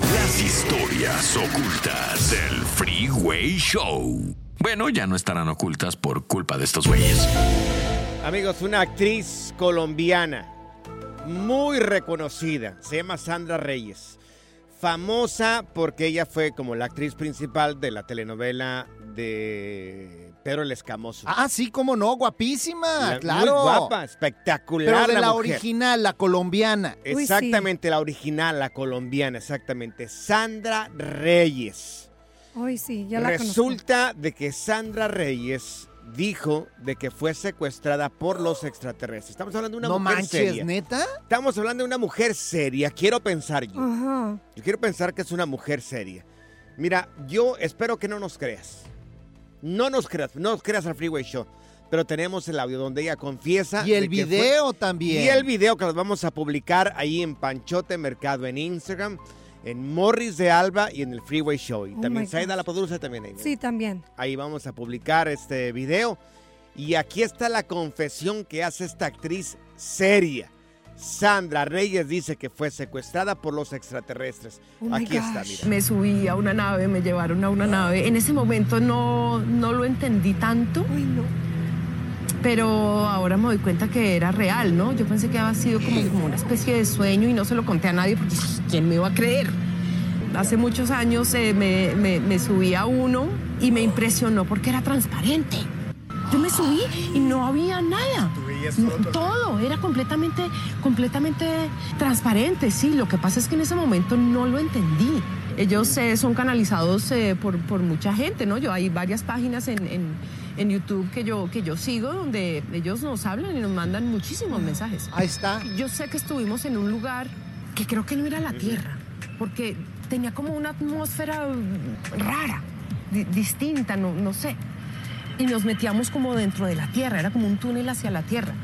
Las historias ocultas del Freeway Show. Bueno, ya no estarán ocultas por culpa de estos güeyes. Amigos, una actriz colombiana muy reconocida, se llama Sandra Reyes. Famosa porque ella fue como la actriz principal de la telenovela de Pedro el Escamoso. Ah, sí, cómo no, guapísima, La- claro. Muy guapa, espectacular. Pero de la, mujer. original, la colombiana. Uy, sí. Exactamente, la original, la colombiana, exactamente. Sandra Reyes. Hoy sí, ya la conozco. Resulta de que Sandra Reyes dijo de que fue secuestrada por los extraterrestres. Estamos hablando de una no mujer manches, seria. neta. Estamos hablando de una mujer seria, quiero pensar yo. Ajá. Yo quiero pensar que es una mujer seria. Mira, yo espero que no nos creas. No nos creas, no nos creas al Freeway Show. Pero tenemos el audio donde ella confiesa. Y el fue- video también. y el video que los vamos a publicar ahí en Panchote Mercado, en Instagram, en Morris de Alba y en el Freeway Show. Y Oh también Saida la produce también ahí. Sí, también. Ahí vamos a publicar este video. Y aquí está la confesión que hace esta actriz seria. Sandra Reyes dice que fue secuestrada por los extraterrestres. Oh aquí está, mira. Me subí a una nave, me llevaron a una nave. En ese momento no, no lo entendí tanto, Uy, no. pero ahora me doy cuenta que era real, ¿no? Yo pensé que había sido como, como una especie de sueño y no se lo conté a nadie porque ¿quién me iba a creer? Hace muchos años eh, me, me- me subí a uno y me impresionó porque era transparente. Yo me subí y no había nada. Todo era completamente, completamente transparente, sí. Lo que pasa es que en ese momento no lo entendí. Ellos eh, son canalizados eh, por, por mucha gente, ¿no? Yo hay varias páginas en, en- en YouTube que yo, que yo sigo donde ellos nos hablan y nos mandan muchísimos mensajes. Ahí está. Yo sé que estuvimos en un lugar que creo que no era la Tierra, porque tenía como una atmósfera rara, di- distinta, no, no sé. Y nos metíamos como dentro de la Tierra, era como un túnel hacia la Tierra.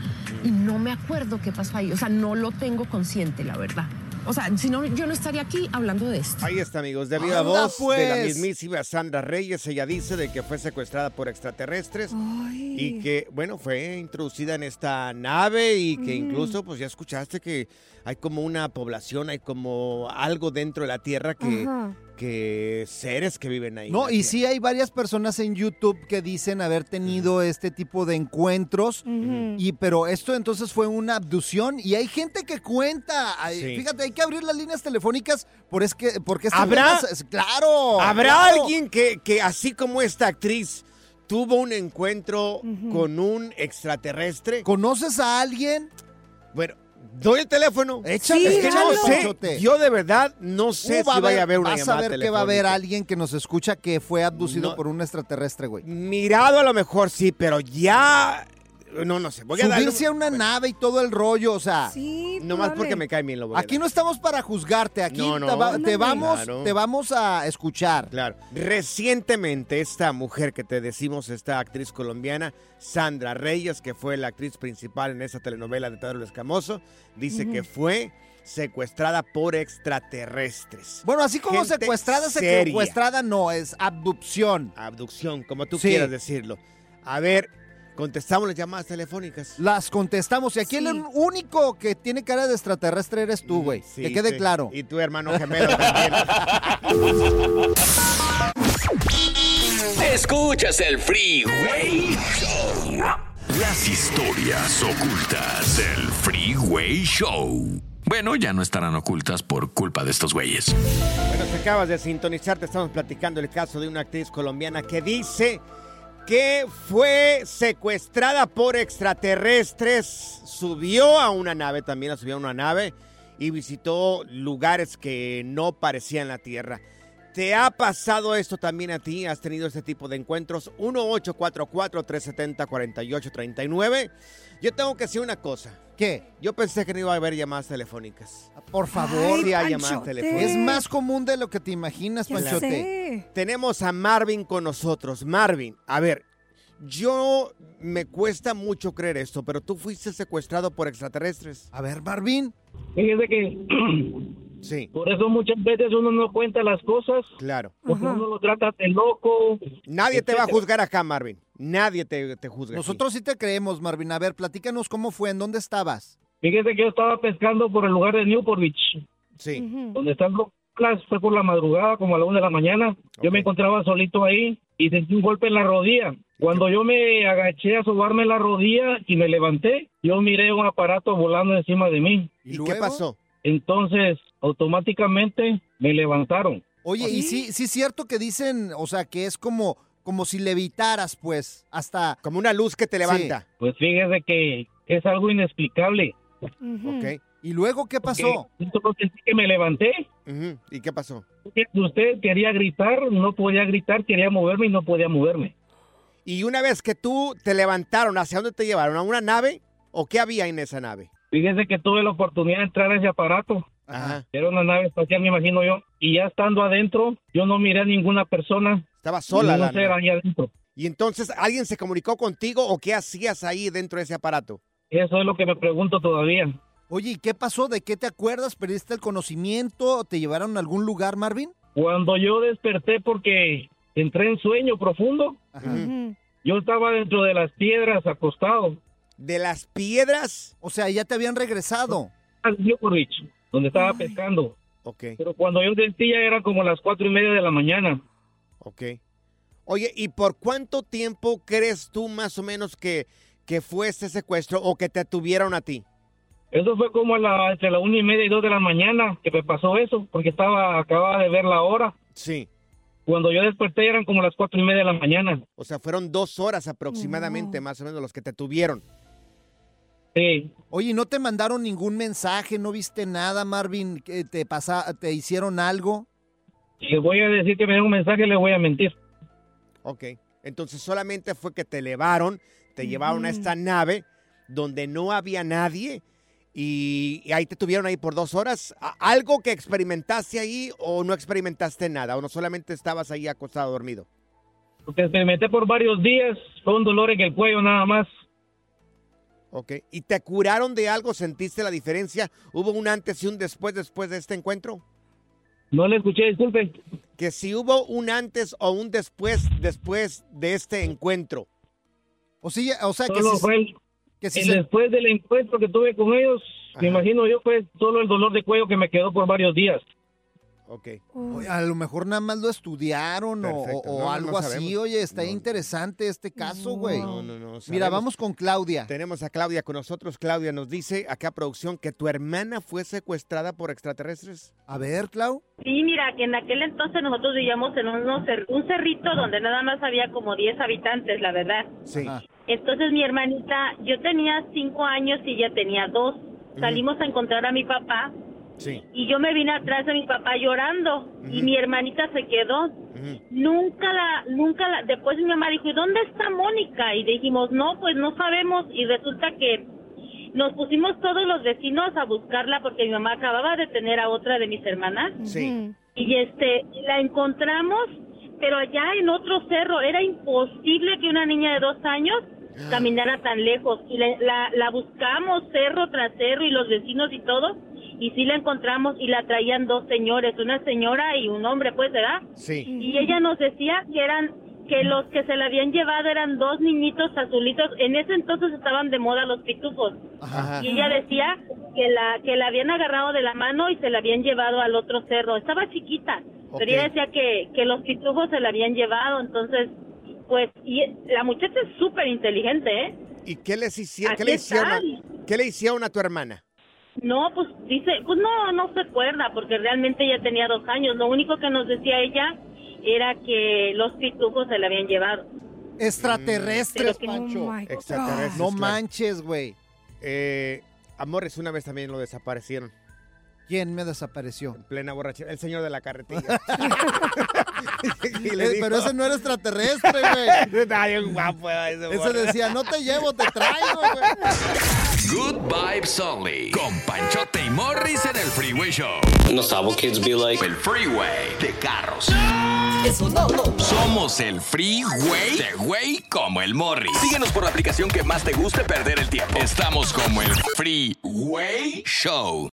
Y no me acuerdo qué pasó ahí, o sea, no lo tengo consciente, la verdad. O sea, si no, yo no estaría aquí hablando de esto. Ahí está, amigos, de viva voz de la pues. mismísima Sandra Reyes. Ella dice de que fue secuestrada por extraterrestres. Ay. Y que, bueno, fue introducida en esta nave y que incluso, pues ya escuchaste que hay como una población, hay como algo dentro de la Tierra que, seres que viven ahí. No, y Tierra. sí hay varias personas en YouTube que dicen haber tenido este tipo de encuentros. Y pero esto entonces fue una abducción y hay gente que cuenta. Sí. Fíjate, hay que abrir las líneas telefónicas por es que porque ¿Habrá? es- claro. ¿Habrá claro. alguien que, que, así como esta actriz, tuvo un encuentro con un extraterrestre? ¿Conoces a alguien? Bueno, Doy el teléfono. Échale, es que no sé. Yo de verdad no sé Uh, va si a vaya a haber- una Vas a llamada ver que va a haber alguien que nos escucha que fue abducido No. por un extraterrestre, güey. Mirado a lo mejor sí, pero ya... No, no sé. Voy a darle Subirse a una nave y todo el rollo, o sea. Sí, Nomás porque me cae bien lo voy a Aquí dar. no estamos para juzgarte, aquí No, no, te, va- te ándale. vamos, Claro. te vamos a escuchar. Claro. Recientemente esta mujer que te decimos, esta actriz colombiana, Sandra Reyes, que fue la actriz principal en esa telenovela de Pedro el Escamoso, dice que fue secuestrada por extraterrestres. Bueno, así como Gente secuestrada, seria. secuestrada no, es abducción. Abducción, como tú Sí. quieras decirlo. A ver, contestamos las llamadas telefónicas. Las contestamos y aquí Sí. el único que tiene cara de extraterrestre eres tú, güey. Sí, que quede sí. claro. Y tu hermano gemelo también. Escuchas el Freeway Show. Las historias ocultas del Freeway Show. Bueno, ya no estarán ocultas por culpa de estos güeyes. Bueno, si acabas de sintonizar, te estamos platicando el caso de una actriz colombiana que dice que fue secuestrada por extraterrestres, subió a una nave, también la subió a una nave y visitó lugares que no parecían la Tierra. ¿Te ha pasado esto también a ti? ¿Has tenido este tipo de encuentros? 1-844-370-4839. Yo tengo que decir una cosa. ¿Qué? Yo pensé que no iba a haber llamadas telefónicas. Por favor. Ay, Sí hay llamadas telefónicas. Es más común de lo que te imaginas, Ya Panchote. sé. Tenemos a Marvin con nosotros. Marvin, a ver, yo me cuesta mucho creer esto, pero tú fuiste secuestrado por extraterrestres. A ver, Marvin. Fíjese que Sí, por eso muchas veces uno no cuenta las cosas, claro. porque Ajá. uno lo trata de loco. Nadie te va a juzgar acá, Marvin. Nadie te, te juzga. aquí. Nosotros sí te creemos, Marvin. A ver, platícanos cómo fue, en dónde estabas. Fíjese que yo estaba pescando por el lugar de Newport Beach, Sí, donde están los clases, fue por la madrugada, como a la una de la mañana. Yo me encontraba solito ahí y sentí un golpe en la rodilla. Cuando yo me agaché a sobarme la rodilla y me levanté, yo miré un aparato volando encima de mí. ¿y, qué pasó? Entonces, automáticamente me levantaron. Oye, y sí, sí es cierto que dicen, o sea, que es como, como si levitaras, pues, hasta... Como una luz que te levanta. Pues fíjese que es algo inexplicable. Ok. ¿Y luego qué pasó? Que solo sentí que me levanté. ¿Y qué pasó? Usted quería gritar, no podía gritar, quería moverme y no podía moverme. Y una vez que tú te levantaron, ¿hacia dónde te llevaron? ¿A una nave? ¿O qué había en esa nave? Fíjese que tuve la oportunidad de entrar a ese aparato. Ajá. Era una nave espacial, me imagino yo. Y ya estando adentro, yo no miré a ninguna persona. Estaba sola no sé, ahí adentro. Y entonces, ¿alguien se comunicó contigo o qué hacías ahí dentro de ese aparato? Eso es lo que me pregunto todavía. Oye, ¿y qué pasó? ¿De qué te acuerdas? ¿Perdiste el conocimiento? ¿Te llevaron a algún lugar, Marvin? Cuando yo desperté porque entré en sueño profundo, Ajá. Yo estaba dentro de las piedras acostado. ¿De las piedras? O sea, ya te habían regresado. Donde estaba pescando. Ok, Pero cuando yo sentí ya era como las cuatro y media de la mañana. ok. Oye, ¿y por cuánto tiempo crees tú más o menos que, que fue ese secuestro o que te tuvieron a ti? Eso fue como a la, entre la una y media y dos de la mañana que me pasó eso, porque estaba acababa de ver la hora. Sí. Cuando yo desperté eran como las cuatro y media de la mañana. O sea, fueron dos horas aproximadamente, más o menos, los que te tuvieron. Sí, Oye, ¿y ¿no te mandaron ningún mensaje? ¿No viste nada, Marvin? ¿Que ¿Te, pasa, ¿Te hicieron algo? si voy a decir que me den un mensaje, les voy a mentir. Ok. Entonces solamente fue que te elevaron, te llevaron a esta nave donde no había nadie y, y ahí te tuvieron ahí por dos horas. ¿A- ¿Algo que experimentaste ahí o no experimentaste nada? ¿O no solamente estabas ahí acostado dormido? Porque experimenté por varios días, fue un dolor en el cuello nada más. Ok. ¿Y te curaron de algo? ¿Sentiste la diferencia? ¿Hubo un antes y un después después de este encuentro? No le escuché, disculpe. Que si hubo un antes o un después después de este encuentro. O, sí, o sea, que sí, fue el, que el se- después del encuentro que tuve con ellos, Ajá. me imagino yo fue solo el dolor de cuello que me quedó por varios días. Ok. Oye, a lo mejor nada más lo estudiaron o- Perfecto. o, No, no, algo no así. Oye, está No. interesante este caso, güey. No, no, no. Mira, sabemos. vamos con Claudia. Tenemos a Claudia con nosotros. Claudia nos dice acá producción que tu hermana fue secuestrada por extraterrestres. A ver, Clau. Sí, mira, que en aquel entonces nosotros vivíamos en unos cer- un cerrito donde nada más había como 10 habitantes, la verdad. Sí. Ajá. Entonces mi hermanita, yo tenía 5 años y ella tenía 2. salimos a encontrar a mi papá Sí. y yo me vine atrás de mi papá llorando y mi hermanita se quedó. Nunca la, nunca la, después mi mamá dijo, ¿y dónde está Mónica? Y dijimos, no, pues no sabemos y resulta que nos pusimos todos los vecinos a buscarla porque mi mamá acababa de tener a otra de mis hermanas. Sí. Y este, la encontramos, pero allá en otro cerro. Era imposible que una niña de dos años caminara tan lejos. Y la, la, la buscamos cerro tras cerro y los vecinos y todo. Y sí la encontramos y la traían dos señores, una señora y un hombre, pues, ¿verdad? Sí. Y ella nos decía que eran que los que se la habían llevado eran dos niñitos azulitos. En ese entonces estaban de moda los pitufos. Ajá. Y ella decía que la que la habían agarrado de la mano y se la habían llevado al otro cerro. Estaba chiquita, pero ella decía que, que los pitufos se la habían llevado. Entonces, pues, y la muchacha es súper inteligente, ¿eh? ¿Y qué les hicieron? ¿Qué Aquí le hicieron, a. ¿Qué le hicieron a tu hermana? No, pues dice, pues no, no se acuerda, porque realmente ella tenía dos años. Lo único que nos decía ella era que los pitufos se la habían llevado. Extraterrestres, que- Pancho. Oh Extraterrestres, No claro. manches, güey. Eh, Amores, una vez también lo desaparecieron. ¿Quién me desapareció? En plena borrachera. El señor de la carretilla. Y le Eh, dijo- Pero ese no era extraterrestre, güey. Ese decía, no te llevo, te traigo, güey. Good Vibes Only. Con Panchote y Morris en el Freeway Show. No what kids be like. El Freeway de carros. Eso no, no. Somos el Freeway de güey como el Morris. Síguenos por la aplicación que más te guste perder el tiempo. Estamos como el Freeway Show.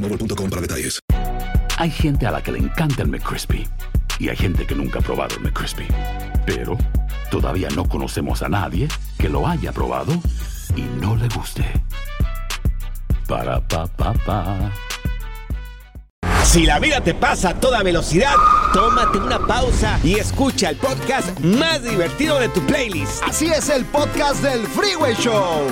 boostmobile.com para detalles. Hay gente a la que le encanta el McCrispy y hay gente que nunca ha probado el McCrispy. Pero todavía no conocemos a nadie que lo haya probado y no le guste. Para pa pa pa. Si la vida te pasa a toda velocidad, tómate una pausa y escucha el podcast más divertido de tu playlist. Así es el podcast del Freeway Show.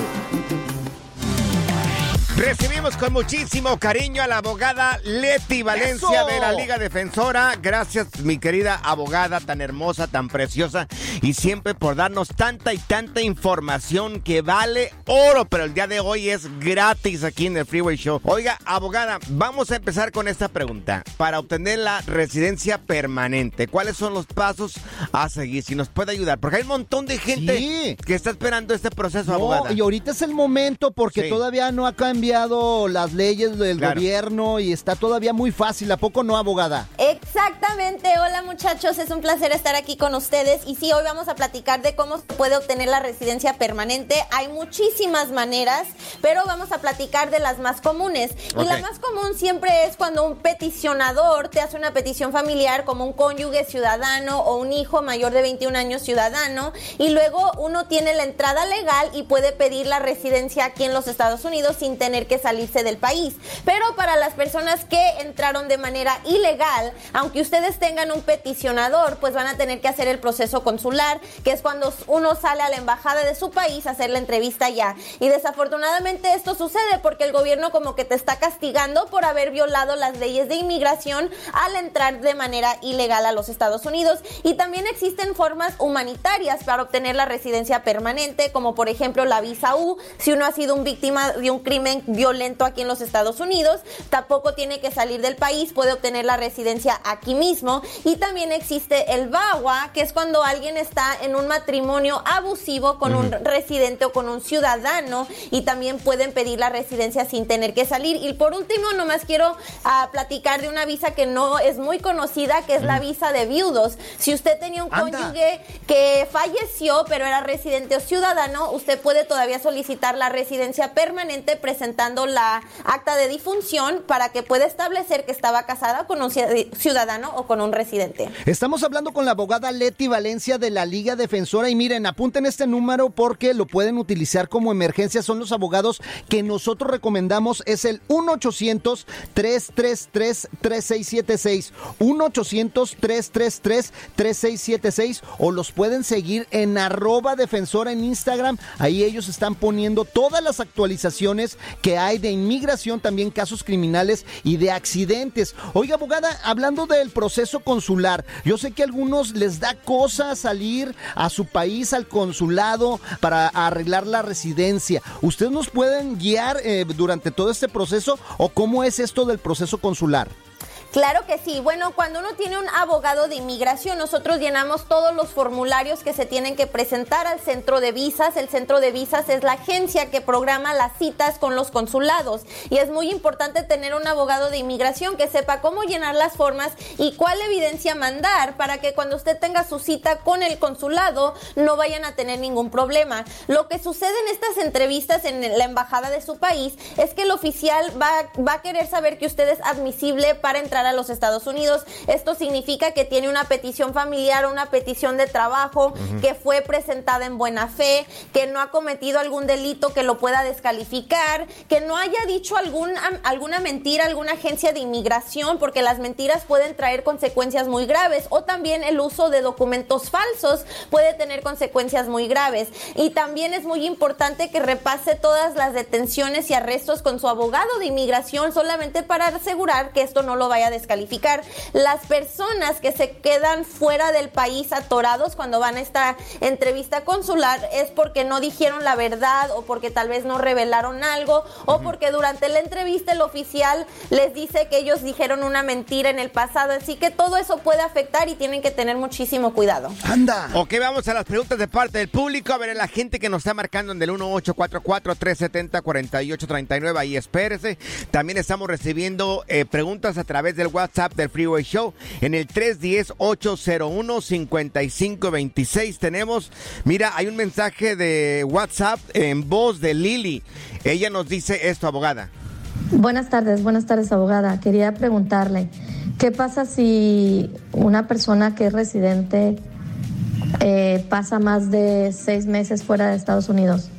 Recibimos con muchísimo cariño a la abogada Leti Valencia ¡Eso! de la Liga Defensora. Gracias, mi querida abogada, tan hermosa, tan preciosa, y siempre por darnos tanta y tanta información que vale oro, pero el día de hoy es gratis aquí en el Freeway Show. Oiga, abogada, vamos a empezar con esta pregunta. Para obtener la residencia permanente, ¿cuáles son los pasos a seguir? Si nos puede ayudar, porque hay un montón de gente Sí. que está esperando este proceso, No, abogada. y ahorita es el momento porque Sí. todavía no ha cambiado las leyes del Claro. gobierno y está todavía muy fácil. ¿A poco no, abogada? Exactamente, hola muchachos, es un placer estar aquí con ustedes y sí, hoy vamos a platicar de cómo se puede obtener la residencia permanente. Hay muchísimas maneras, pero vamos a platicar de las más comunes. Y la más común siempre es cuando un peticionador te hace una petición familiar como un cónyuge ciudadano o un hijo mayor de 21 años ciudadano y luego uno tiene la entrada legal y puede pedir la residencia aquí en los Estados Unidos sin tener que salirse del país. Pero para las personas que entraron de manera ilegal, aunque ustedes tengan un peticionador, pues van a tener que hacer el proceso consular, que es cuando uno sale a la embajada de su país a hacer la entrevista ya. Y desafortunadamente esto sucede porque el gobierno como que te está castigando por haber violado las leyes de inmigración al entrar de manera ilegal a los Estados Unidos. Y también existen formas humanitarias para obtener la residencia permanente, como por ejemplo la visa U, si uno ha sido un víctima de un crimen violento aquí en los Estados Unidos, tampoco tiene que salir del país, puede obtener la residencia aquí mismo y también existe el VAWA, que es cuando alguien está en un matrimonio abusivo con un residente o con un ciudadano y también pueden pedir la residencia sin tener que salir. Y por último, nomás quiero ah, platicar de una visa que no es muy conocida, que es la visa de viudos. Si usted tenía un Anda. cónyuge que falleció, pero era residente o ciudadano, usted puede todavía solicitar la residencia permanente presentando la acta de difunción para que pueda establecer que estaba casada con un ci- ciudadano o con un residente. Estamos hablando con la abogada Leti Valencia de la Liga Defensora y miren, apunten este número porque lo pueden utilizar como emergencia. Son los abogados que nosotros recomendamos. Es el 1-800-333-3676. 1-800-333-3676 o los pueden seguir en arroba defensora en Instagram. Ahí ellos están poniendo todas las actualizaciones que hay de inmigración, también casos criminales y de accidentes. Oiga, abogada, hablando del proceso consular, yo sé que a algunos les da cosa salir a su país, al consulado, para arreglar la residencia. ¿Ustedes nos pueden guiar eh, durante todo este proceso o cómo es esto del proceso consular? Claro que sí. Bueno, cuando uno tiene un abogado de inmigración, nosotros llenamos todos los formularios que se tienen que presentar al centro de visas. El centro de visas es la agencia que programa las citas con los consulados. Y es muy importante tener un abogado de inmigración que sepa cómo llenar las formas y cuál evidencia mandar para que cuando usted tenga su cita con el consulado no vayan a tener ningún problema. Lo que sucede en estas entrevistas en la embajada de su país es que el oficial va, va a querer saber que usted es admisible para entrar a los Estados Unidos. Esto significa que tiene una petición familiar o una petición de trabajo Ujú. que fue presentada en buena fe, que no ha cometido algún delito que lo pueda descalificar, que no haya dicho algún, alguna mentira alguna agencia de inmigración, porque las mentiras pueden traer consecuencias muy graves, o también el uso de documentos falsos puede tener consecuencias muy graves. Y también es muy importante que repase todas las detenciones y arrestos con su abogado de inmigración solamente para asegurar que esto no lo vaya a descalificar. Las personas que se quedan fuera del país atorados cuando van a esta entrevista consular es porque no dijeron la verdad o porque tal vez no revelaron algo o porque durante la entrevista el oficial les dice que ellos dijeron una mentira en el pasado. Así que todo eso puede afectar y tienen que tener muchísimo cuidado. ¡Anda! Ok, vamos a las preguntas de parte del público. A ver, la gente que nos está marcando en el 1844-370-4839. Ahí espérese. También estamos recibiendo eh, preguntas a través del WhatsApp del Freeway Show. En el 310-801-5526 tenemos, mira, hay un mensaje de WhatsApp en voz de Lili. Ella nos dice esto, abogada. Buenas tardes, buenas tardes, abogada. Quería preguntarle, ¿qué pasa si una persona que es residente eh, pasa más de seis meses fuera de Estados Unidos?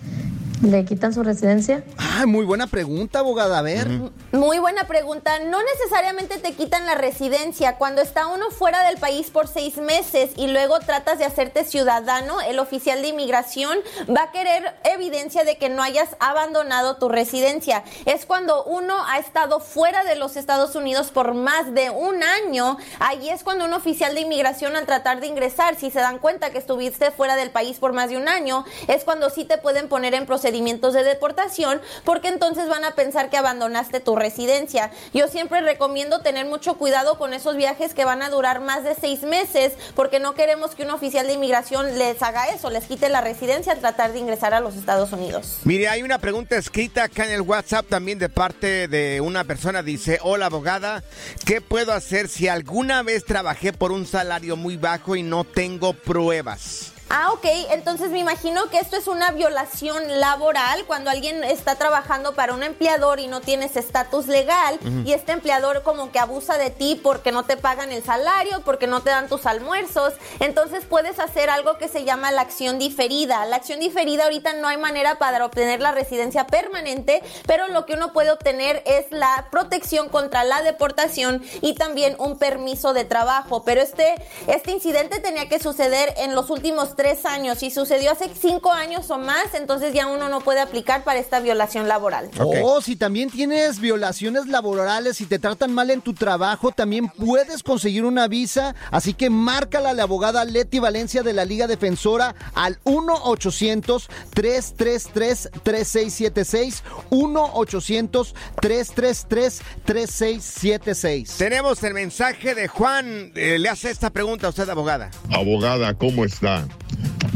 ¿Le quitan su residencia? Ay, muy buena pregunta, abogada. A ver. Muy buena pregunta. No necesariamente te quitan la residencia. Cuando está uno fuera del país por seis meses y luego tratas de hacerte ciudadano, el oficial de inmigración va a querer evidencia de que no hayas abandonado tu residencia. Es cuando uno ha estado fuera de los Estados Unidos por más de un año. Ahí es cuando un oficial de inmigración al tratar de ingresar, si se dan cuenta que estuviste fuera del país por más de un año, es cuando sí te pueden poner en procedimientos de deportación porque entonces van a pensar que abandonaste tu residencia. Yo siempre recomiendo tener mucho cuidado con esos viajes que van a durar más de seis meses porque no queremos que un oficial de inmigración les haga eso, les quite la residencia al tratar de ingresar a los Estados Unidos. Mire, hay una pregunta escrita acá en el WhatsApp también de parte de una persona. Dice, hola abogada, ¿qué puedo hacer si alguna vez trabajé por un salario muy bajo y no tengo pruebas? Ah, ok. Entonces me imagino que esto es una violación laboral cuando alguien está trabajando para un empleador y no tienes estatus legal Ujú. y este empleador como que abusa de ti porque no te pagan el salario, porque no te dan tus almuerzos. Entonces puedes hacer algo que se llama la acción diferida. La acción diferida ahorita no hay manera para obtener la residencia permanente, pero lo que uno puede obtener es la protección contra la deportación y también un permiso de trabajo. Pero este, este incidente tenía que suceder en los últimos tres años. Si sucedió hace cinco años o más, entonces ya uno no puede aplicar para esta violación laboral. O si también tienes violaciones laborales y te tratan mal en tu trabajo, también puedes conseguir una visa. Así que márcala a la abogada Leti Valencia de la Liga Defensora al 1-800-333-3676. 1-800-333-3676. Tenemos el mensaje de Juan. Eh, le hace esta pregunta a usted, abogada. Abogada, ¿cómo está?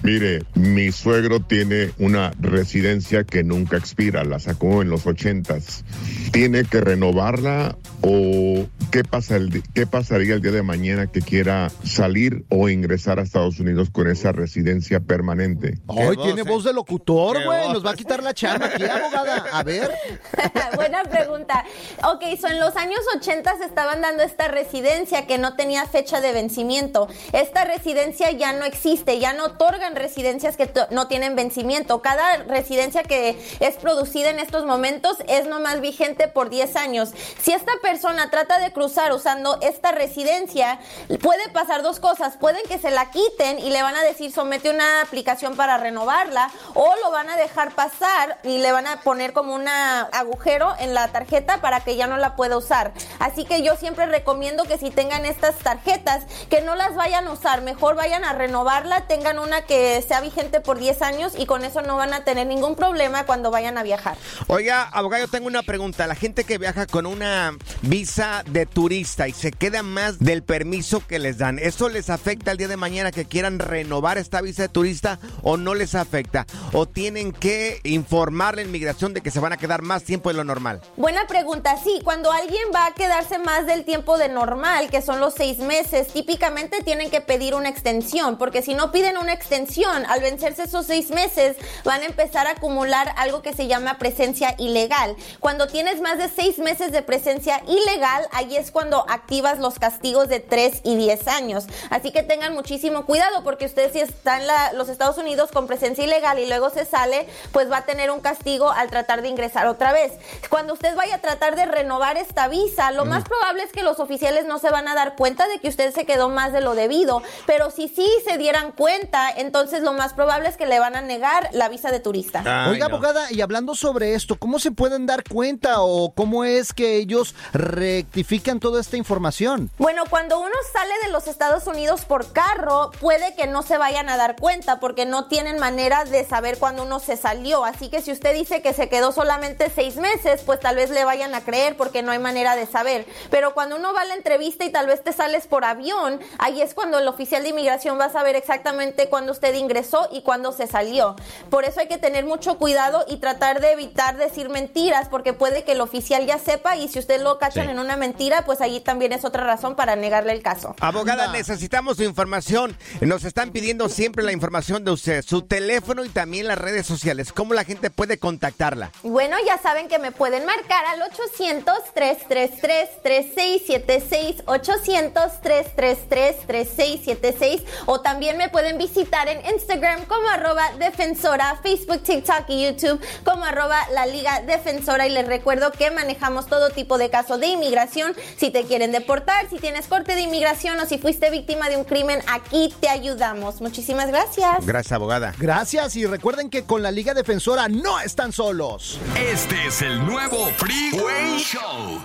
Mire, mi suegro tiene una residencia que nunca expira, la sacó en los ochentas. ¿Tiene que renovarla o qué, pasa el qué pasaría el día de mañana que quiera salir o ingresar a Estados Unidos con esa residencia permanente? Ay, tiene eh. voz de locutor, güey. Nos va a quitar la chamba aquí, abogada. A ver. Buena pregunta. Ok, so en los años 80 se estaban dando esta residencia que no tenía fecha de vencimiento. Esta residencia ya no existe, ya no otorgan residencias que no tienen vencimiento. Cada residencia que es producida en estos momentos es nomás vigente por 10 años. Si esta persona trata de cruzar usando esta residencia, puede pasar dos cosas. Pueden que se la quiten y le van a decir somete una aplicación para renovarla o lo van a dejar pasar y le van a poner como un agujero en la tarjeta para que ya no la pueda usar. Así que yo siempre recomiendo que si tengan estas tarjetas, que no las vayan a usar, mejor vayan a renovarla, tengan una que sea vigente por 10 años y con eso no van a tener ningún problema cuando vayan a viajar. Oiga, abogado, yo tengo una pregunta. La gente que viaja con una visa de turista y se queda más del permiso que les dan, ¿eso les afecta el día de mañana que quieran renovar esta visa de turista o no les afecta? ¿O tienen que informar la inmigración de que se van a quedar más tiempo de lo normal? Buena pregunta. Sí, cuando alguien va a quedarse más del tiempo de normal, que son los seis meses, típicamente tienen que pedir una extensión, porque si no piden una extensión, al vencerse esos seis meses, van a empezar a acumular algo que se llama presencia ilegal. Cuando tienes más de seis meses de presencia ilegal, ahí es cuando activas los castigos de 3 y 10 años. Así que tengan muchísimo cuidado, porque usted si está en la- los Estados Unidos con presencia ilegal y luego se sale, pues va a tener un castigo al tratar de ingresar otra vez. Cuando usted vaya a tratar de renovar esta visa, lo más probable es que los oficiales no se van a dar cuenta de que usted se quedó más de lo debido, pero si sí se dieran cuenta, entonces lo más probable es que le van a negar la visa de turista. Oiga, abogada, y hablando sobre esto, ¿cómo se pueden dar cuenta o cómo es que ellos rectifican toda esta información? Bueno, cuando uno sale de los Estados Unidos por carro, puede que no se vayan a dar cuenta porque no tienen manera de saber cuándo uno se salió. Así que si usted dice que se quedó solamente seis meses, pues tal vez le vayan a creer porque no hay manera de saber. Pero cuando uno va a la entrevista y tal vez te sales por avión, ahí es cuando el oficial de inmigración va a saber exactamente cuándo usted ingresó y cuándo se salió. Por eso hay que tener mucho cuidado y tratar de evitar decir mentiras porque puede que el oficial ya sepa y si usted lo cachan Sí. en una mentira, pues allí también es otra razón para negarle el caso. Abogada, necesitamos su información. Nos están pidiendo siempre la información de usted, su teléfono y también las redes sociales. ¿Cómo la gente puede contactarla? Bueno, ya saben que me pueden marcar al 800-333-3676, 800-333-3676 o también me pueden visitar en Instagram como arroba defensora, Facebook, TikTok y YouTube como arroba la Liga Defensora y les recuerdo que manejamos todo tipo de casos de inmigración. Si te quieren deportar, si tienes corte de inmigración o si fuiste víctima de un crimen, aquí te ayudamos. Muchísimas gracias. Gracias, abogada. Gracias y recuerden que con la Liga Defensora no están solos. Este es el nuevo Freeway Show.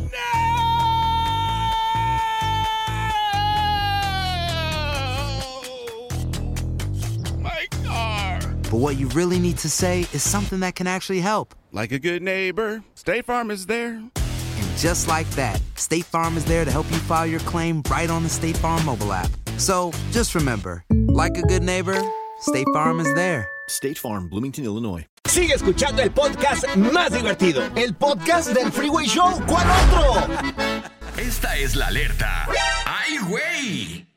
but what you really need to say is something that can actually help. Like a good neighbor, State Farm is there. And Just like that, State Farm is there to help you file your claim right on the State Farm mobile app. So just remember, like a good neighbor, State Farm is there. State Farm, Bloomington, Illinois. Sigue escuchando el podcast más divertido. El podcast del Freeway Show. ¿Cuál otro? Esta es la alerta. ¡Ay, güey!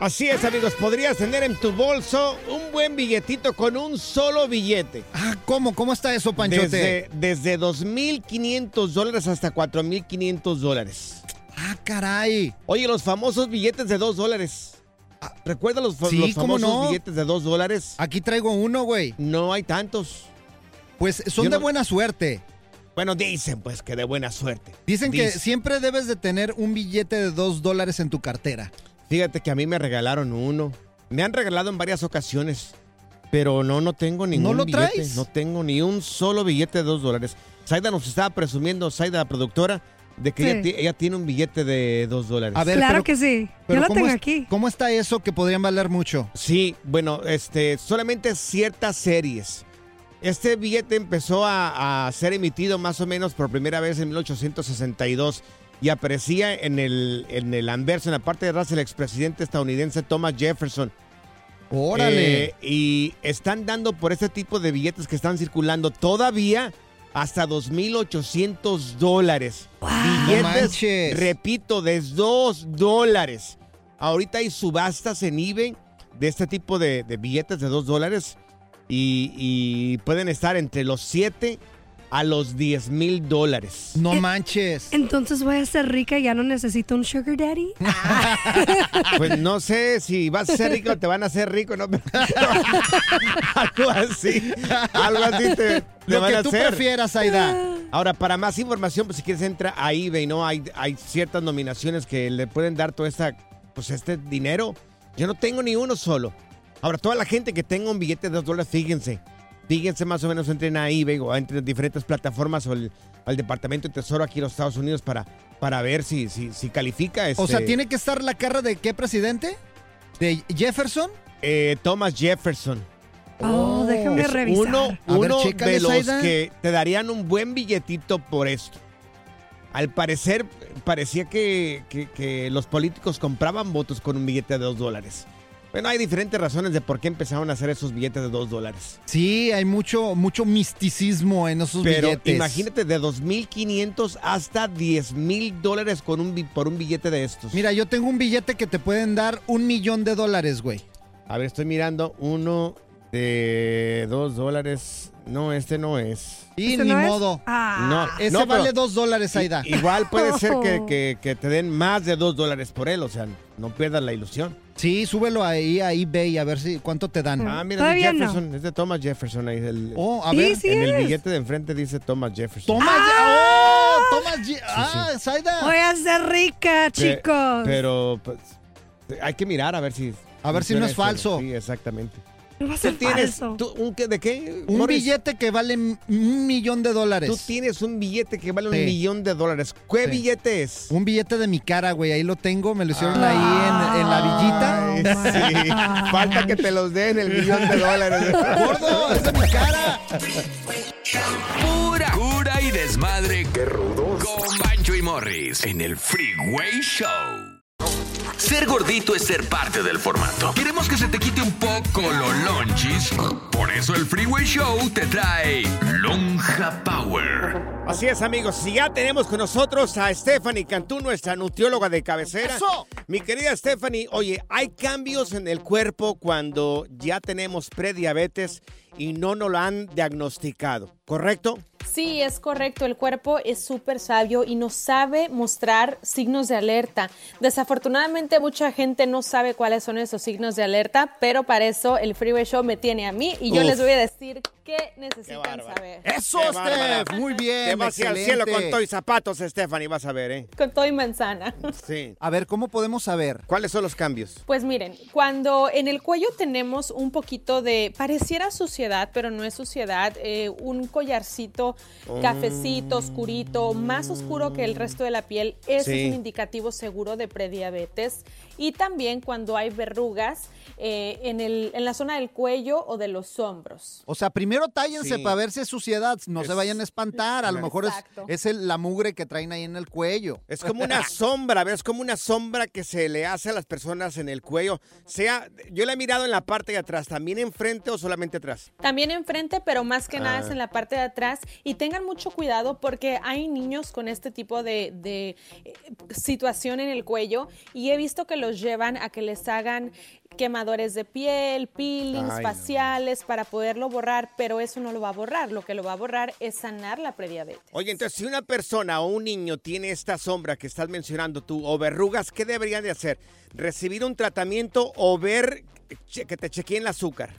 Así es, amigos. Podrías tener en tu bolso un buen billetito con un solo billete. Ah, ¿cómo? ¿Cómo está eso, Panchote? Desde, desde 2.500 dólares hasta 4.500 dólares. Ah, caray. Oye, los famosos billetes de 2 dólares. Ah, ¿Recuerdas los, fa- Sí, los ¿cómo famosos no? billetes de 2 dólares? Aquí traigo uno, güey. No hay tantos. Pues son Yo de no- buena suerte. Bueno, dicen pues que de buena suerte. Dicen que Dicen. siempre debes de tener un billete de dos dólares en tu cartera. Fíjate que a mí me regalaron uno. Me han regalado en varias ocasiones. Pero no, no tengo ningún lo billete. traes? No tengo ni un solo billete de dos dólares. Saida nos estaba presumiendo, Saida, la productora, de que Sí. ella, ti- ella tiene un billete de dos dólares. A ver, claro pero- que sí. Yo pero lo ¿cómo tengo es- aquí. ¿Cómo está eso que podrían valer mucho? Sí, bueno, este, solamente ciertas series. Este billete empezó a, a ser emitido más o menos por primera vez en 1862 y aparecía en el, en el anverso, en la parte de atrás, el expresidente estadounidense Thomas Jefferson. Órale. Eh, y están dando por este tipo de billetes que están circulando todavía hasta 2.800 dólares. no Billetes, repito, de 2 dólares. Ahorita hay subastas en eBay de este tipo de, de billetes de 2 dólares y, y pueden estar entre los 7 a los 10 mil dólares. No manches. Entonces voy a ser rica y ya no necesito un sugar daddy. Pues no sé si vas a ser rico o te van a hacer rico, ¿no? algo así. Algo así te, te Lo van que a tú hacer. prefieras, Aida. Ahora, para más información, pues si quieres entra a eBay, ¿no? Hay, hay ciertas nominaciones que le pueden dar todo esta, pues este dinero. Yo no tengo ni uno solo. Ahora, toda la gente que tenga un billete de dos dólares, fíjense. Fíjense más o menos, entren a eBay o entren a diferentes plataformas o el- al Departamento de Tesoro aquí en los Estados Unidos para, para ver si, si, si califica. O sea, este, ¿tiene que estar la cara de qué presidente? ¿De Jefferson? eh, Thomas Jefferson. Oh, déjame Es revisar. uno, A ver, uno chécale, de los que te darían un buen billetito por esto. Al parecer, parecía que, que- que los políticos compraban votos con un billete de dos dólares. Bueno, hay diferentes razones de por qué empezaron a hacer esos billetes de dos dólares. Sí, hay mucho, mucho misticismo en esos Pero billetes. imagínate, de 2.500 hasta 10.000 dólares con un, bi- por un billete de estos. Mira, yo tengo un billete que te pueden dar un millón de dólares, güey. A ver, estoy mirando uno de dos dólares. No, este no es. Y ¿Ese ni no es? modo. Ah. No, Ese no, vale dos dólares, Aida. Igual puede ser que, que- que te den más de dos dólares por él, o sea, no pierdas la ilusión. Sí, súbelo ahí a eBay a ver si cuánto te dan. Ah, mira, es de Todavía no. Jefferson, es de Thomas Jefferson ahí. el- Oh, a Sí, ver. sí en el es. billete de enfrente dice Thomas Jefferson. Toma, oh, toma, Ye- ah, Zaida. Voy a ser rica, Pe- chicos. Pero pues, hay que mirar a ver si. A ver si no es falso. Sí, exactamente. No va a ¿Tú ser tienes falso. tú- un, qué- de qué? Un Morris? billete que vale un millón de dólares. Tú tienes un billete que vale Sí. un millón de dólares. ¿Qué Sí. billete es? Un billete de mi cara, güey. Ahí lo tengo. Me lo hicieron ahí en, en la villita. Ay, sí. Falta que te los den el millón de dólares. Gordo, es de mi cara. Pura cura y desmadre. Qué rudos. Con Bancho y Morris en el Freeway Show. Ser gordito es ser parte del formato. Queremos que se te quite un poco los lonchis. Por eso el Freeway Show te trae Lonja Power. Así es, amigos. Si ya tenemos con nosotros a Stephanie Cantú, nuestra nutrióloga de cabecera. ¡Eso! Mi querida Stephanie, oye, hay cambios en el cuerpo cuando ya tenemos prediabetes y no nos lo han diagnosticado, ¿correcto? Sí, es correcto. El cuerpo es súper sabio y nos sabe mostrar signos de alerta. Desafortunadamente, mucha gente no sabe cuáles son esos signos de alerta, pero para eso el Freeway Show me tiene a mí y yo Uf. les voy a decir qué necesitan saber. Eso, Qué bárbara. Steph. Muy bien. Te vas al cielo con todo y zapatos, Stephanie, vas a ver, ¿eh? Con todo y manzana. Sí. A ver, ¿cómo podemos saber? ¿Cuáles son los cambios? Pues miren, cuando en el cuello tenemos un poquito de, pareciera suciedad, pero no es suciedad, eh, un collarcito cafecito, oscurito, más oscuro que el resto de la piel, ese Sí. es un indicativo seguro de prediabetes. Y también cuando hay verrugas eh, en, el, en la zona del cuello o de los hombros. O sea, primero tállense Sí. para ver si es suciedad, no se vayan a espantar, a lo mejor es, Exacto. es el- la mugre que traen ahí en el cuello. Es como una sombra, ¿ves? Como una sombra que se le hace a las personas en el cuello. Sea, yo la he mirado en la parte de atrás, también enfrente o solamente atrás. También enfrente, pero más que nada Ah. es en la parte de atrás. Y tengan mucho cuidado porque hay niños con este tipo de, de, eh, situación en el cuello y he visto que los llevan a que les hagan quemadores de piel, peelings, Ay, no. faciales para poderlo borrar, pero eso no lo va a borrar. Lo que lo va a borrar es sanar la prediabetes. Oye, entonces si una persona o un niño tiene esta sombra que estás mencionando tú o verrugas, ¿qué deberían de hacer? ¿Recibir un tratamiento o ver que te chequeen el azúcar?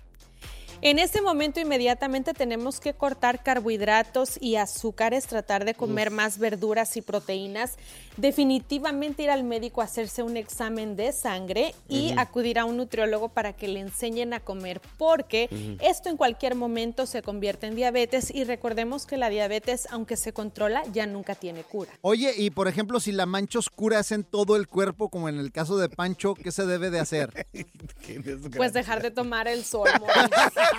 En este momento inmediatamente tenemos que cortar carbohidratos y azúcares, tratar de comer más verduras y proteínas, definitivamente ir al médico a hacerse un examen de sangre y acudir a un nutriólogo para que le enseñen a comer, porque esto en cualquier momento se convierte en diabetes y recordemos que la diabetes, aunque se controla, ya nunca tiene cura. Oye, y por ejemplo, si la mancha oscura es en todo el cuerpo, como en el caso de Pancho, ¿qué se debe de hacer? Pues dejar de tomar el sol.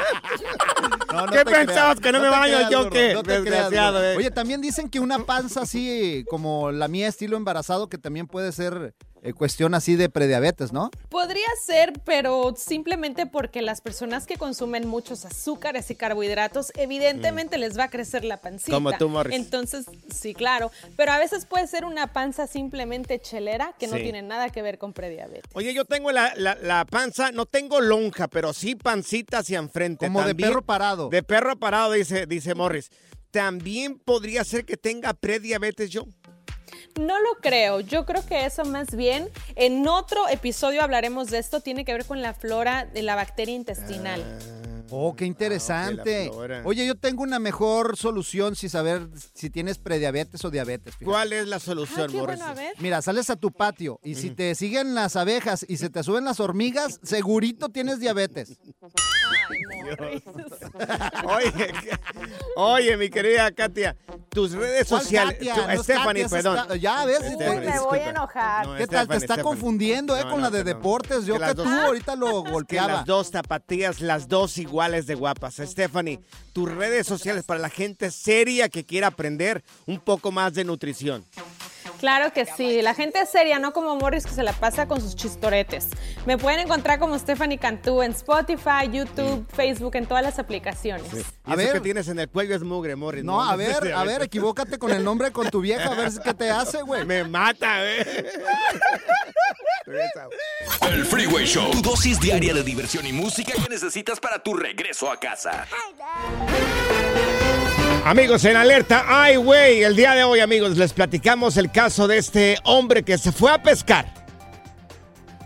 No, no ¿Qué creas, pensabas, que no me baño creas, yo, qué? creas, Desgraciado, burro. eh. Oye, también dicen que una panza así como la mía, estilo embarazado, que también puede ser eh, cuestión así de prediabetes, ¿no? Podría ser, pero simplemente porque las personas que consumen muchos azúcares y carbohidratos, evidentemente les va a crecer la pancita. Como tú, Morris. Entonces, sí, claro. Pero a veces puede ser una panza simplemente chelera que no tiene nada que ver con prediabetes. Oye, yo tengo la, la- la panza, no tengo lonja, pero sí pancita hacia enfrente. Como de perro parado. De perro parado, dice, dice Morris. También podría ser que tenga prediabetes yo. No lo creo. Yo creo que eso más bien, en otro episodio hablaremos de esto, tiene que ver con la flora de la bacteria intestinal. Oh, qué interesante. la flora. Oye, yo tengo una mejor solución si saber si tienes prediabetes o diabetes. fíjate. ¿Cuál es la solución, qué Morris? bueno, a ver. Mira, sales a tu patio y si te siguen las abejas y se te suben las hormigas, segurito tienes diabetes. Oye, que- oye, mi querida Katia, tus redes ¿Cuál sociales. Katia? tú- No Stephanie, Katia, perdón. esta- ya ves, Stephanie, te- Me voy a enojar. No, ¿Qué tal? Te está Stephanie. confundiendo, ¿eh? No, con no, la de deportes. Yo Que tú dos- ahorita lo Es que golpeaba. las dos zapatillas, las dos de guapas. Stephanie, tus redes sociales para la gente seria que quiera aprender un poco más de nutrición. Claro que sí, la gente es seria, no como Morris que se la pasa con sus chistoretes. Me pueden encontrar como Stephanie Cantú en Spotify, YouTube, Facebook, en todas las aplicaciones. A ver. que tienes en el cuello es mugre, Morris. No, a ver, a ver, equivócate con el nombre con tu vieja, a ver qué te hace, güey. Me mata, eh. El Freeway Show. Tu dosis diaria de diversión y música que necesitas para tu regreso a casa. Amigos, en alerta, ay, güey, el día de hoy, amigos, les platicamos el caso de este hombre que se fue a pescar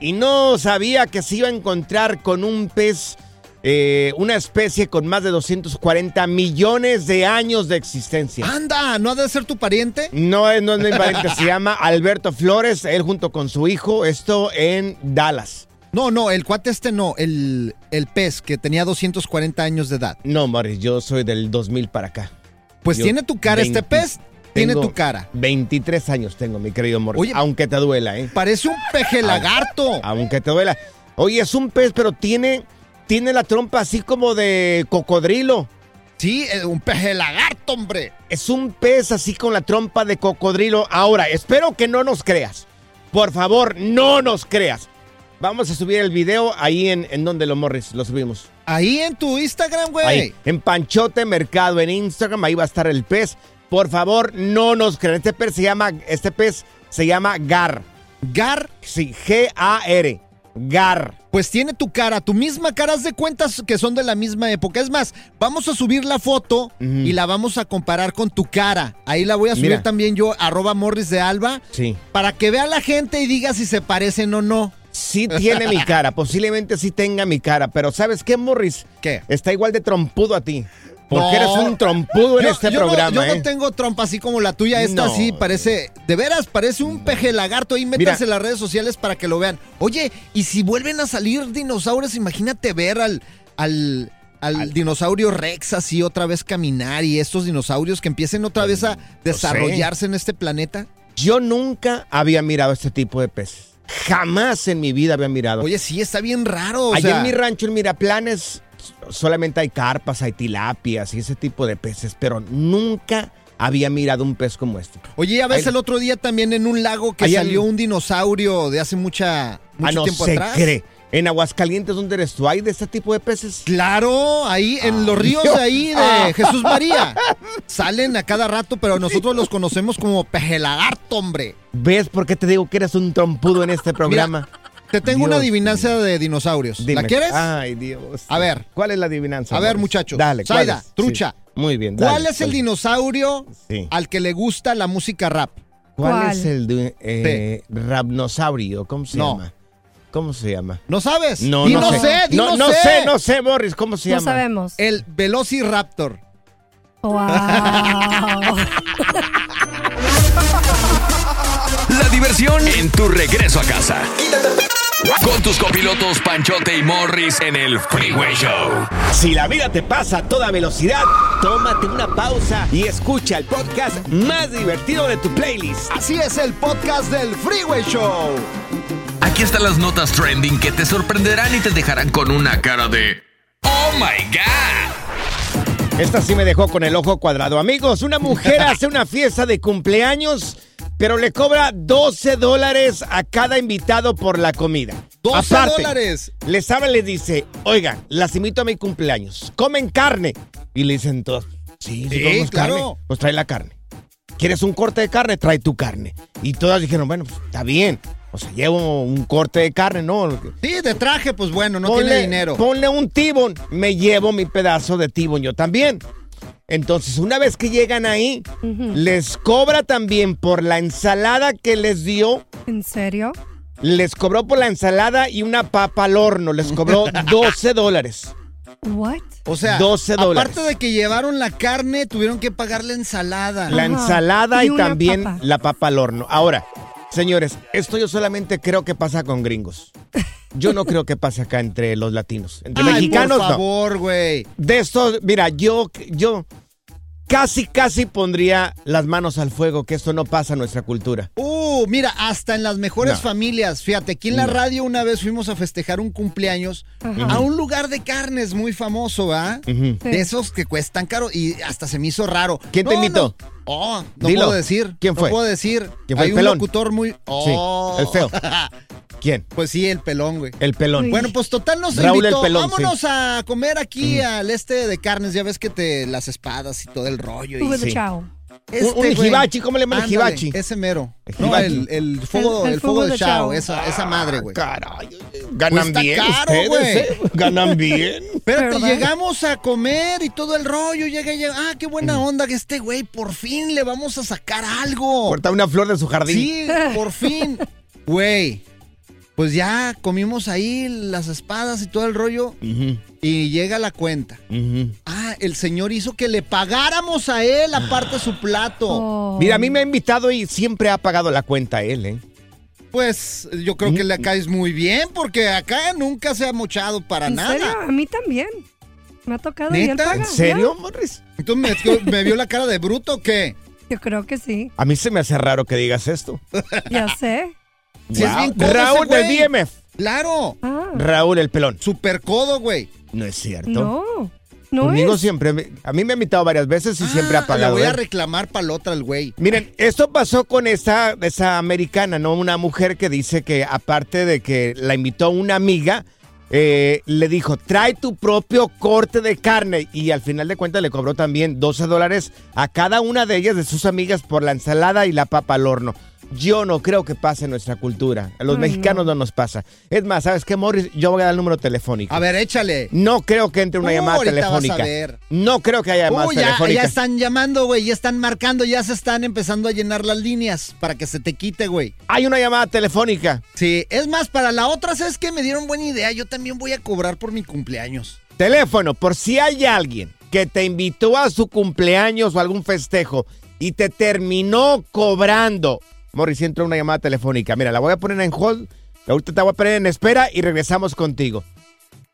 y no sabía que se iba a encontrar con un pez, eh, una especie con más de 240 millones de años de existencia. Anda, ¿no ha de ser tu pariente? No es, no es mi pariente, se llama Alberto Flores, él junto con su hijo, esto en Dallas. No, no, el cuate este no, el, el pez que tenía 240 años de edad. No, Morris, yo soy del 2000 para acá. Pues Yo, tiene tu cara, este 20 pez tiene tu cara. 23 años tengo, mi querido Morris. Oye, aunque te duela, ¿eh? Parece un peje lagarto. Aunque te duela. Oye, es un pez, pero tiene, tiene la trompa así como de cocodrilo. Sí, es un peje lagarto, hombre. Es un pez así con la trompa de cocodrilo. Ahora, espero que no nos creas. Por favor, no nos creas. Vamos a subir el video ahí en, en donde lo morris, lo subimos. Ahí en tu Instagram, güey. Ahí, en Panchote Mercado, en Instagram, ahí va a estar el pez. Por favor, no nos crean. Este pez se llama, este pez se llama Gar. ¿Gar? Sí, G-A-R. Gar. Pues tiene tu cara, tu misma cara, haz de cuentas que son de la misma época. Es más, vamos a subir la foto y la vamos a comparar con tu cara. Ahí la voy a subir Mira. también yo, arroba Morris de Alba, Sí. para que vea la gente y diga si se parecen o no. Sí tiene mi cara, posiblemente sí tenga mi cara, pero ¿sabes qué, Morris? ¿Qué? Está igual de trompudo a ti. Porque No. eres un trompudo en Yo- este yo no- programa, yo ¿eh? no tengo trompa así como la tuya. Esta No. sí parece, de veras, parece un peje lagarto. Ahí métanse en las redes sociales para que lo vean. Oye, y si vuelven a salir dinosaurios, imagínate ver al, al, al dinosaurio Rex así otra vez caminar y estos dinosaurios que empiecen otra vez a desarrollarse en este planeta. Yo nunca había mirado este tipo de peces. Jamás en mi vida había mirado. Oye, sí, está bien raro. o Allá sea, en mi rancho, en Miraplanes, solamente hay carpas, hay tilapias y ese tipo de peces, pero nunca había mirado un pez como este. Oye, ves Ahí- el otro día también en un lago que salió un dinosaurio de hace mucha, mucho Ah, no tiempo se atrás. cree. En Aguascalientes, ¿dónde eres tú? ¿Hay de este tipo de peces? Claro, ahí en los ríos de ahí de Ah. Jesús María. Salen a cada rato, pero nosotros los conocemos como pejelagarto, hombre. ¿Ves por qué te digo que eres un trompudo en este programa? Te tengo una Dios adivinanza de dinosaurios. Dime. ¿La quieres? Ay, Dios. A ver. ¿Cuál es la adivinanza? A ver, muchachos. Dale, ¿cuál Zaida, es? trucha. Sí. Muy bien. ¿Cuál dale, es el dinosaurio Sí. al que le gusta la música rap? ¿Cuál, ¿Cuál? es el de, eh, rapnosaurio? ¿Cómo se No. llama? ¿Cómo se llama? ¿No sabes? No, no, no sé. sé, di no, no no sé. sé, no sé, Morris, ¿cómo se No llama? sabemos. El Velociraptor. Wow. La diversión en tu regreso a casa. Con tus copilotos Panchote y Morris en el Freeway Show. Si la vida te pasa a toda velocidad, tómate una pausa y escucha el podcast más divertido de tu playlist. Así es el podcast del Freeway Show. Aquí están las notas trending que te sorprenderán y te dejarán con una cara de ¡Oh my God! Esta sí me dejó con el ojo cuadrado. Amigos, una mujer hace una fiesta de cumpleaños, pero le cobra 12 dólares a cada invitado por la comida. 12 Aparte, dólares. Les habla y les dice, oigan, las invito a mi cumpleaños. ¿Comen carne? Y le dicen todos, sí, sí, Sí, comemos claro. carne. Pues trae la carne. ¿Quieres un corte de carne? Trae tu carne. Y todas dijeron, bueno, pues, está bien. O sea, llevo un corte de carne, ¿no? Sí, de traje, pues bueno, no Ponle- tiene dinero. Ponle un tibón. Me llevo mi pedazo de tibón yo también. Entonces, una vez que llegan ahí, les cobra también por la ensalada que les dio. ¿En serio? Les cobró por la ensalada y una papa al horno. Les cobró 12 dólares. What? O sea, 12 dólares. aparte de que llevaron la carne, tuvieron que pagar la ensalada. La ensalada y, también papa. la papa al horno. Ahora, señores, esto yo solamente creo que pasa con gringos. Yo no creo que pase acá entre los latinos. Entre Ay, mexicanos, por favor, güey. De esto, mira, yo, yo casi, casi pondría las manos al fuego que esto no pasa en nuestra cultura. Uh, mira, hasta en las mejores No. familias. Fíjate, aquí en la radio una vez fuimos a festejar un cumpleaños Ajá. a un lugar de carnes muy famoso, ¿ah? De esos que cuestan caro y hasta se me hizo raro. ¿Quién te invitó? no. Oh, no Dilo. puedo decir. ¿Quién fue? No puedo decir. ¿Quién fue, Hay el un pelón? locutor muy. Oh. el feo. ¿Quién? Pues sí, el pelón, güey. El pelón. Bueno, pues total nos Raúl invitó. el pelón, Vámonos sí. a comer aquí al este de carnes. Ya ves que te las espadas y todo el rollo. Y, the Sí. chow. Este, un güey. hibachi, ¿cómo le llaman el hibachi? Ese mero. El No, hibachi. el, el fuego, El- el, el fuego de chao, chao. esa, esa madre, güey. Caray, ganan Cuesta bien caro, ustedes, güey. ¿eh? Ganan bien. Espérate, ¿Verdad? llegamos a comer y todo el rollo. Llega, llega. Ah, qué buena onda que este güey, por fin le vamos a sacar algo. Corta una flor de su jardín. Sí, por fin. Güey, pues ya comimos ahí las espadas y todo el rollo y llega la cuenta. Ah, el señor hizo que le pagáramos a él aparte su plato. Oh. Mira, a mí me ha invitado y siempre ha pagado la cuenta él, ¿eh? Pues yo creo que Mm. le caes muy bien porque acá nunca se ha mochado para ¿En nada. serio? A mí también. Me ha tocado y él ¿Neta? paga. ¿En serio, Morris? Entonces me, me vio la cara de bruto o qué? Yo creo que sí. A mí se me hace raro que digas esto. Ya sé. Si es Wow. bien codo Raúl ese del güey. BMF. Claro. Ah. Raúl el pelón. Super codo, güey. No es cierto. No. No Conmigo es. siempre, a mí me ha invitado varias veces y siempre Ah, ha pagado. Le voy a él. reclamar palota al güey. Miren, esto pasó con esa, esa americana, ¿no? Una mujer que dice que aparte de que la invitó una amiga, eh, le dijo, trae tu propio corte de carne. Y al final de cuentas le cobró también 12 dólares a cada una de ellas, de sus amigas, por la ensalada y la papa al horno. Yo no creo que pase en nuestra cultura. A los Ay, mexicanos no. nos pasa. Es más, ¿sabes qué, Morris? Yo voy a dar el número telefónico. A ver, échale. No creo que entre una Uh, llamada ahorita vas a telefónica. ver. No creo que haya llamadas Uh, ya, telefónicas. ya están llamando, güey. Ya están marcando. Ya se están empezando a llenar las líneas para que se te quite, güey. Hay una llamada telefónica. Sí, es más, para la otra, ¿sabes qué? Me dieron buena idea. Yo también voy a cobrar por mi cumpleaños. Teléfono, por si hay alguien que te invitó a su cumpleaños o algún festejo y te terminó cobrando. Morris, entra una llamada telefónica. Mira, la voy a poner en hold. Ahorita te voy a poner en espera y regresamos contigo.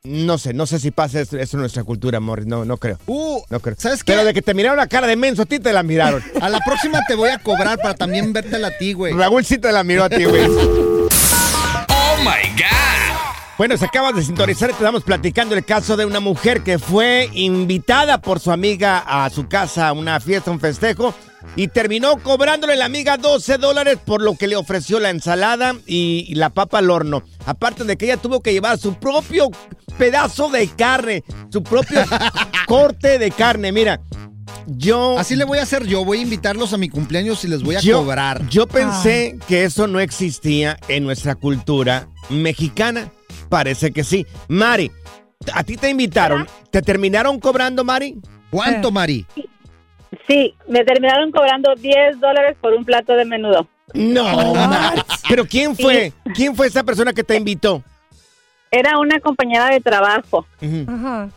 No sé, no sé si pasa eso, eso en nuestra cultura, Morris. No, no creo. Uh, No creo. ¿sabes qué? Pero de que te miraron la cara de menso, a ti te la miraron. A la próxima te voy a cobrar para también vértela a ti, güey. Raúl sí te la miró a ti, güey. ¡Oh my God! Bueno, se acabas de sintonizar y te estamos platicando el caso de una mujer que fue invitada por su amiga a su casa a una fiesta, un festejo, y terminó cobrándole la amiga 12 dólares por lo que le ofreció la ensalada y, y la papa al horno. Aparte de que ella tuvo que llevar su propio pedazo de carne, su propio corte de carne. Mira, yo... Así le voy a hacer yo. Voy a invitarlos a mi cumpleaños y les voy a yo, cobrar. Yo pensé que eso no existía en nuestra cultura mexicana. Parece que sí. Mari, a ti te invitaron. ¿Te terminaron cobrando, Mari? ¿Cuánto, Mari? Sí, me terminaron cobrando 10 dólares por un plato de menudo. No, Mari. ¿Pero quién fue? ¿Quién fue esa persona que te invitó? Era una compañera de trabajo. Ajá.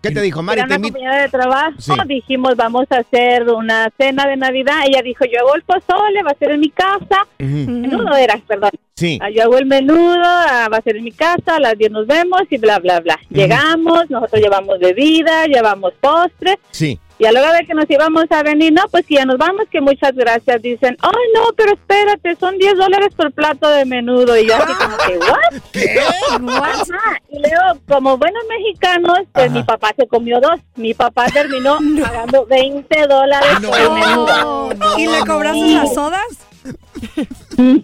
¿Qué te dijo, Mari? Era una compañera de trabajo. Sí. Dijimos, vamos a hacer una cena de Navidad. Ella dijo, yo hago el pozole, va a ser en mi casa. Ujú. Menudo era, perdón. Sí. Ah, Yo hago el menudo, ah, va a ser en mi casa, a las 10 nos vemos y bla, bla, bla. Llegamos, nosotros llevamos bebida, llevamos postre. Sí. Y a la hora de que nos íbamos a venir, no, pues que ya nos vamos, que muchas gracias. Dicen, ay, no, pero espérate, son 10 dólares por plato de menudo. Y yo así como que, ¿what? ¿Qué? Ajá. Y luego, como buenos mexicanos, pues mi papá se comió dos. Mi papá terminó pagando 20 dólares por el menudo. ¿Y le cobraste las sodas?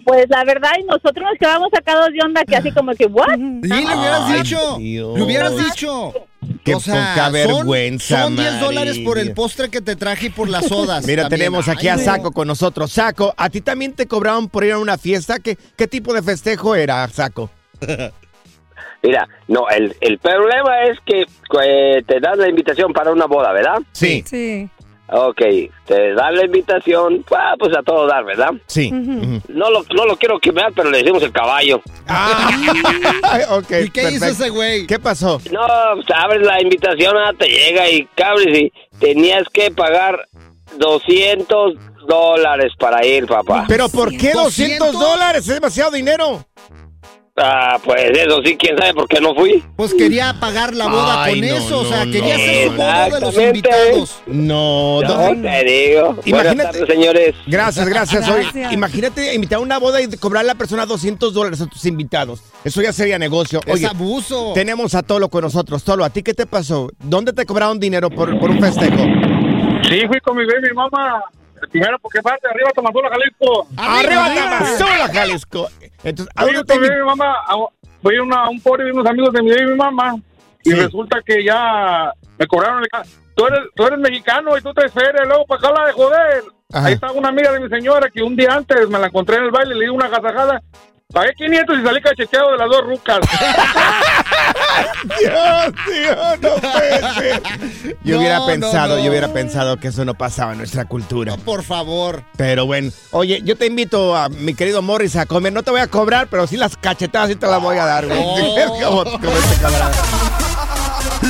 Pues la verdad, y nosotros nos quedamos sacados de onda, que así como que, ¿what? Sí, le hubieras Ay, dicho. Dios. Le hubieras dicho. Qué o sea, poca son- vergüenza, Son 10 Mari. dólares por el postre que te traje y por las sodas. Mira, también. tenemos aquí Ay, a. Saco con nosotros. Saco, ¿a ti también te cobraron por ir a una fiesta? ¿Qué, qué tipo de festejo era, Saco? Mira, no, el, el problema es que eh, te dan la invitación para una boda, ¿verdad? Sí. Sí. Ok, te dan la invitación, ah, pues a todo dar, ¿verdad? Sí. No lo, no lo quiero quemar, pero le decimos el caballo. ok, ¿Y qué hizo ese güey? ¿Qué pasó? No, pues abres la invitación, ah, te llega y cabres y tenías que pagar 200 dólares para ir, papá. ¿Pero por qué 200 ¿200? dólares? Es demasiado dinero. Ah, pues eso sí, quién sabe por qué no fui. Pues quería pagar la boda Ay, con no, eso. o sea, no. quería hacer su boda de los invitados. No, No, te digo. Imagínate- tardes, señores. Gracias, gracias. Oye, imagínate invitar a una boda y cobrar a la persona 200 dólares a tus invitados. Eso ya sería negocio. Es abuso. tenemos a Tolo con nosotros. Tolo, ¿a ti qué te pasó? ¿Dónde te cobraron dinero por, por un festejo? Sí, fui con mi baby mamá. Primero porque parte arriba Tamazula, Jalisco. ¡Arriba, Tamazula, Jalisco! Entonces, ¿a dónde te mi mamá. a- Fui a una- a un pobre de unos amigos de mi baby mamá. Y resulta que ya me cobraron el... Tú eres, tú eres mexicano y tú te esperes, luego para acá la de joder. Ajá. Ahí está una amiga de mi señora que un día antes me la encontré en el baile, le di una gasajada. Pagué 500 y salí cacheteado de las dos rucas. Dios, Dios, no puede ser. Yo No, hubiera pensado, no. yo hubiera pensado que eso no pasaba en nuestra cultura. No, por favor. Pero bueno, oye, yo te invito a mi querido Morris a comer. No te voy a cobrar, pero sí las cachetadas sí te las voy a dar, güey. Oh. Como- como este.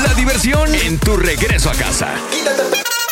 La diversión en tu regreso a casa.